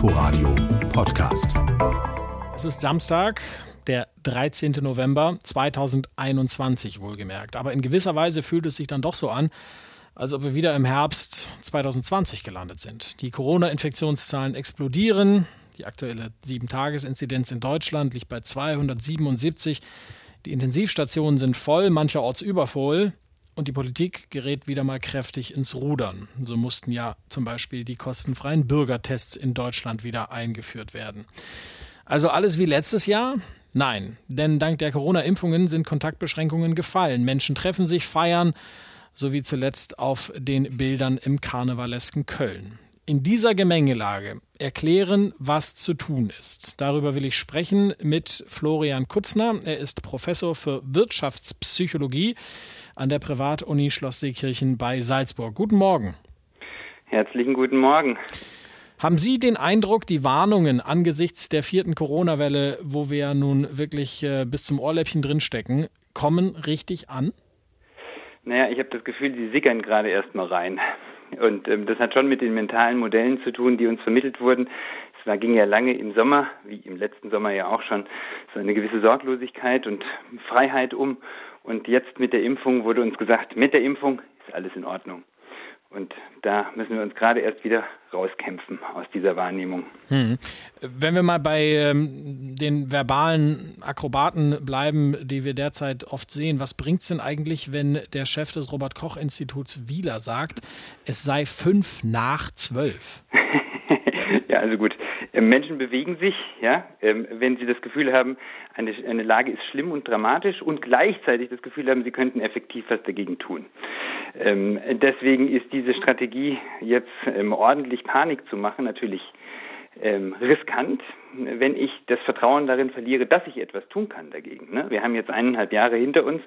Inforadio Podcast. Es ist Samstag, der 13. November 2021 wohlgemerkt. Aber in gewisser Weise fühlt es sich dann doch so an, als ob wir wieder im Herbst 2020 gelandet sind. Die Corona-Infektionszahlen explodieren. Die aktuelle 7-Tages-Inzidenz in Deutschland liegt bei 277. Die Intensivstationen sind voll, mancherorts übervoll. Und die Politik gerät wieder mal kräftig ins Rudern. So mussten ja zum Beispiel die kostenfreien Bürgertests in Deutschland wieder eingeführt werden. Also alles wie letztes Jahr? Nein, denn dank der Corona-Impfungen sind Kontaktbeschränkungen gefallen. Menschen treffen sich, feiern, so wie zuletzt auf den Bildern im karnevalesken Köln. In dieser Gemengelage erklären, was zu tun ist. Darüber will ich sprechen mit Florian Kutzner. Er ist Professor für Wirtschaftspsychologie an der Privatuni Schloss Seekirchen bei Salzburg. Guten Morgen. Herzlichen guten Morgen. Haben Sie den Eindruck, die Warnungen angesichts der vierten Corona-Welle, wo wir nun wirklich äh, bis zum Ohrläppchen drinstecken, kommen richtig an? Naja, ich habe das Gefühl, sie sickern gerade erst mal rein. Und ähm, das hat schon mit den mentalen Modellen zu tun, die uns vermittelt wurden. Es war, ging ja lange im Sommer, wie im letzten Sommer ja auch schon, so eine gewisse Sorglosigkeit und Freiheit um. Und jetzt mit der Impfung wurde uns gesagt, mit der Impfung ist alles in Ordnung. Und da müssen wir uns gerade erst wieder rauskämpfen aus dieser Wahrnehmung. Hm. Wenn wir mal bei ähm, den verbalen Akrobaten bleiben, die wir derzeit oft sehen, was bringt es denn eigentlich, wenn der Chef des Robert-Koch-Instituts Wieler sagt, es sei fünf nach zwölf? ja, also gut. Ähm, Menschen bewegen sich, ja, ähm, wenn sie das Gefühl haben, eine, eine Lage ist schlimm und dramatisch und gleichzeitig das Gefühl haben, sie könnten effektiv was dagegen tun. Ähm, deswegen ist diese Strategie, jetzt ordentlich Panik zu machen, natürlich ähm, riskant, wenn ich das Vertrauen darin verliere, dass ich etwas tun kann dagegen. Ne? Wir haben jetzt eineinhalb Jahre hinter uns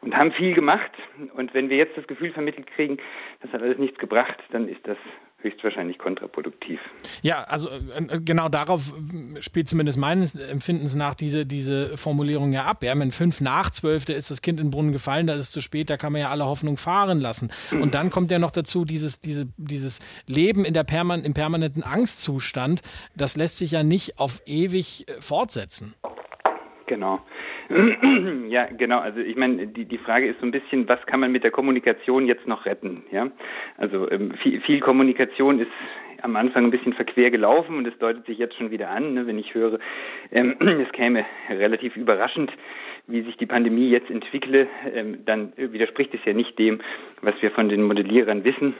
und haben viel gemacht. Und wenn wir jetzt das Gefühl vermittelt kriegen, das hat alles nichts gebracht, dann ist das höchstwahrscheinlich kontraproduktiv. Ja, also äh, genau darauf spielt zumindest meines Empfindens nach diese, diese Formulierung ja ab. Ja, wenn fünf nach zwölf, da ist das Kind in den Brunnen gefallen, da ist es zu spät, da kann man ja alle Hoffnung fahren lassen. Mhm. Und dann kommt ja noch dazu dieses, diese, dieses Leben in der Perman im permanenten Angstzustand, das lässt sich ja nicht auf ewig äh, fortsetzen. Genau. Ja, genau. Also ich meine, die, die Frage ist so ein bisschen, was kann man mit der Kommunikation jetzt noch retten? Ja, also ähm, viel, viel Kommunikation ist am Anfang ein bisschen verquer gelaufen und es deutet sich jetzt schon wieder an, ne, wenn ich höre, ähm, es käme relativ überraschend, wie sich die Pandemie jetzt entwickle, ähm, dann widerspricht es ja nicht dem, was wir von den Modellierern wissen.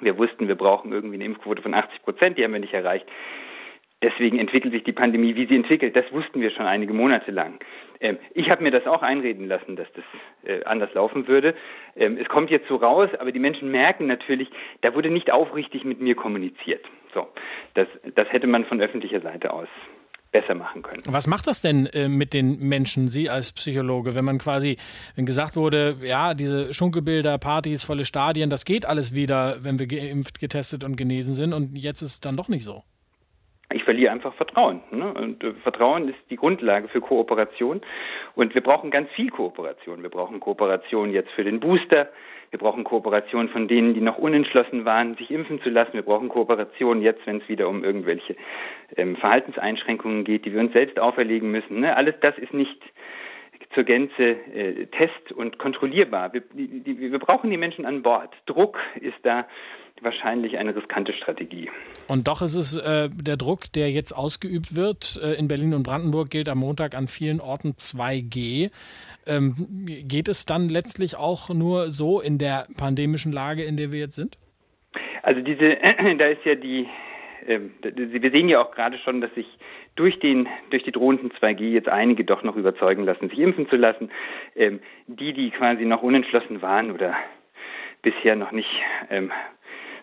Wir wussten, wir brauchen irgendwie eine Impfquote von 80 Prozent, die haben wir nicht erreicht. Deswegen entwickelt sich die Pandemie, wie sie entwickelt. Das wussten wir schon einige Monate lang. Ähm, ich habe mir das auch einreden lassen, dass das äh, anders laufen würde. Ähm, es kommt jetzt so raus, aber die Menschen merken natürlich, da wurde nicht aufrichtig mit mir kommuniziert. So, das, das hätte man von öffentlicher Seite aus besser machen können. Was macht das denn äh, mit den Menschen, Sie als Psychologe, wenn man quasi, wenn gesagt wurde, ja, diese Schunkelbilder, Partys, volle Stadien, das geht alles wieder, wenn wir geimpft, getestet und genesen sind und jetzt ist es dann doch nicht so? Ich verliere einfach Vertrauen. Ne? Und äh, Vertrauen ist die Grundlage für Kooperation. Und wir brauchen ganz viel Kooperation. Wir brauchen Kooperation jetzt für den Booster. Wir brauchen Kooperation von denen, die noch unentschlossen waren, sich impfen zu lassen. Wir brauchen Kooperation jetzt, wenn es wieder um irgendwelche ähm, Verhaltenseinschränkungen geht, die wir uns selbst auferlegen müssen. Ne? Alles das ist nicht zur Gänze äh, test- und kontrollierbar. Wir, die, wir brauchen die Menschen an Bord. Druck ist da wahrscheinlich eine riskante Strategie. Und doch ist es äh, der Druck, der jetzt ausgeübt wird. Äh, in Berlin und Brandenburg gilt am Montag an vielen Orten 2G. Ähm, geht es dann letztlich auch nur so in der pandemischen Lage, in der wir jetzt sind? Also diese, äh, da ist ja die, ähm, wir sehen ja auch gerade schon, dass sich durch den durch die drohenden 2G jetzt einige doch noch überzeugen lassen, sich impfen zu lassen. Ähm, die, die quasi noch unentschlossen waren oder bisher noch nicht ähm,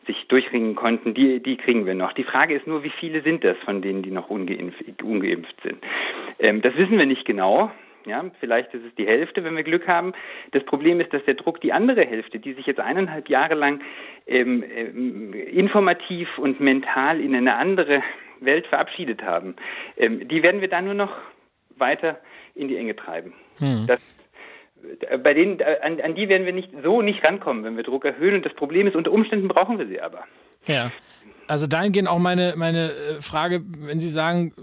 sich durchringen konnten, die, die kriegen wir noch. Die Frage ist nur, wie viele sind das von denen, die noch ungeimpft, ungeimpft sind? Ähm, das wissen wir nicht genau. Ja, vielleicht ist es die Hälfte, wenn wir Glück haben. Das Problem ist, dass der Druck die andere Hälfte, die sich jetzt eineinhalb Jahre lang ähm, ähm, informativ und mental in eine andere Welt verabschiedet haben, ähm, die werden wir dann nur noch weiter in die Enge treiben. Hm. Das bei denen, an, an, die werden wir nicht so nicht rankommen, wenn wir Druck erhöhen. Und das Problem ist, unter Umständen brauchen wir sie aber. Ja. Also dahingehend auch meine, meine äh, Frage, wenn Sie sagen,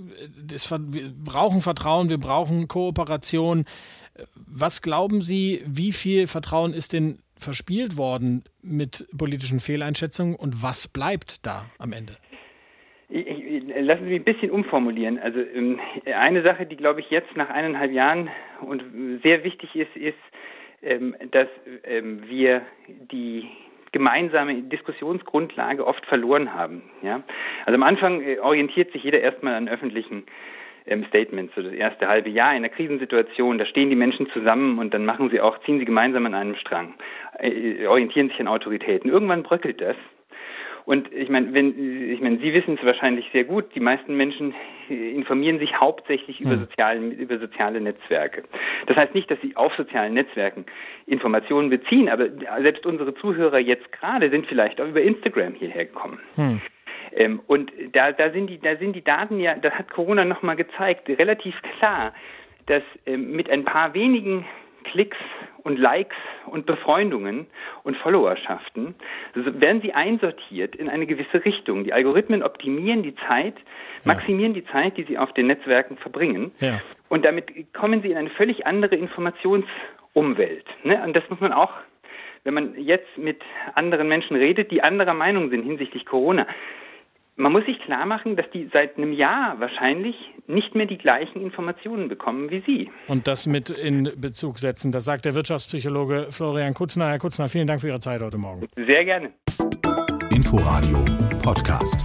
das, wir brauchen Vertrauen, wir brauchen Kooperation. Was glauben Sie, wie viel Vertrauen ist denn verspielt worden mit politischen Fehleinschätzungen und was bleibt da am Ende? Ich, ich, lassen Sie mich ein bisschen umformulieren. Also ähm, eine Sache, die glaube ich jetzt nach eineinhalb Jahren und sehr wichtig ist, ist, ähm, dass ähm, wir die gemeinsame Diskussionsgrundlage oft verloren haben. Ja? Also am Anfang äh, orientiert sich jeder erstmal an öffentlichen Statements, so das erste halbe Jahr in einer Krisensituation, da stehen die Menschen zusammen und dann machen sie auch, ziehen sie gemeinsam an einem Strang, äh, orientieren sich an Autoritäten. Irgendwann bröckelt das und ich meine, wenn ich meine, Sie wissen es wahrscheinlich sehr gut. Die meisten Menschen informieren sich hauptsächlich über, hm. sozialen, über soziale Netzwerke. Das heißt nicht, dass sie auf sozialen Netzwerken Informationen beziehen, aber selbst unsere Zuhörer jetzt gerade sind vielleicht auch über Instagram hierher gekommen. Hm. Ähm, und da, da, sind die, da sind die Daten ja, das hat Corona nochmal gezeigt, relativ klar, dass ähm, mit ein paar wenigen Klicks und Likes und Befreundungen und Followerschaften werden sie einsortiert in eine gewisse Richtung. Die Algorithmen optimieren die Zeit, maximieren die Zeit, die sie auf den Netzwerken verbringen. Ja. Und damit kommen sie in eine völlig andere Informationsumwelt. Ne? Und das muss man auch, wenn man jetzt mit anderen Menschen redet, die anderer Meinung sind hinsichtlich Corona, man muss sich klar machen, dass die seit einem Jahr wahrscheinlich nicht mehr die gleichen Informationen bekommen wie Sie. Und das mit in Bezug setzen, das sagt der Wirtschaftspsychologe Florian Kutzner. Herr Kutzner, vielen Dank für Ihre Zeit heute Morgen. Sehr gerne. Inforadio Podcast.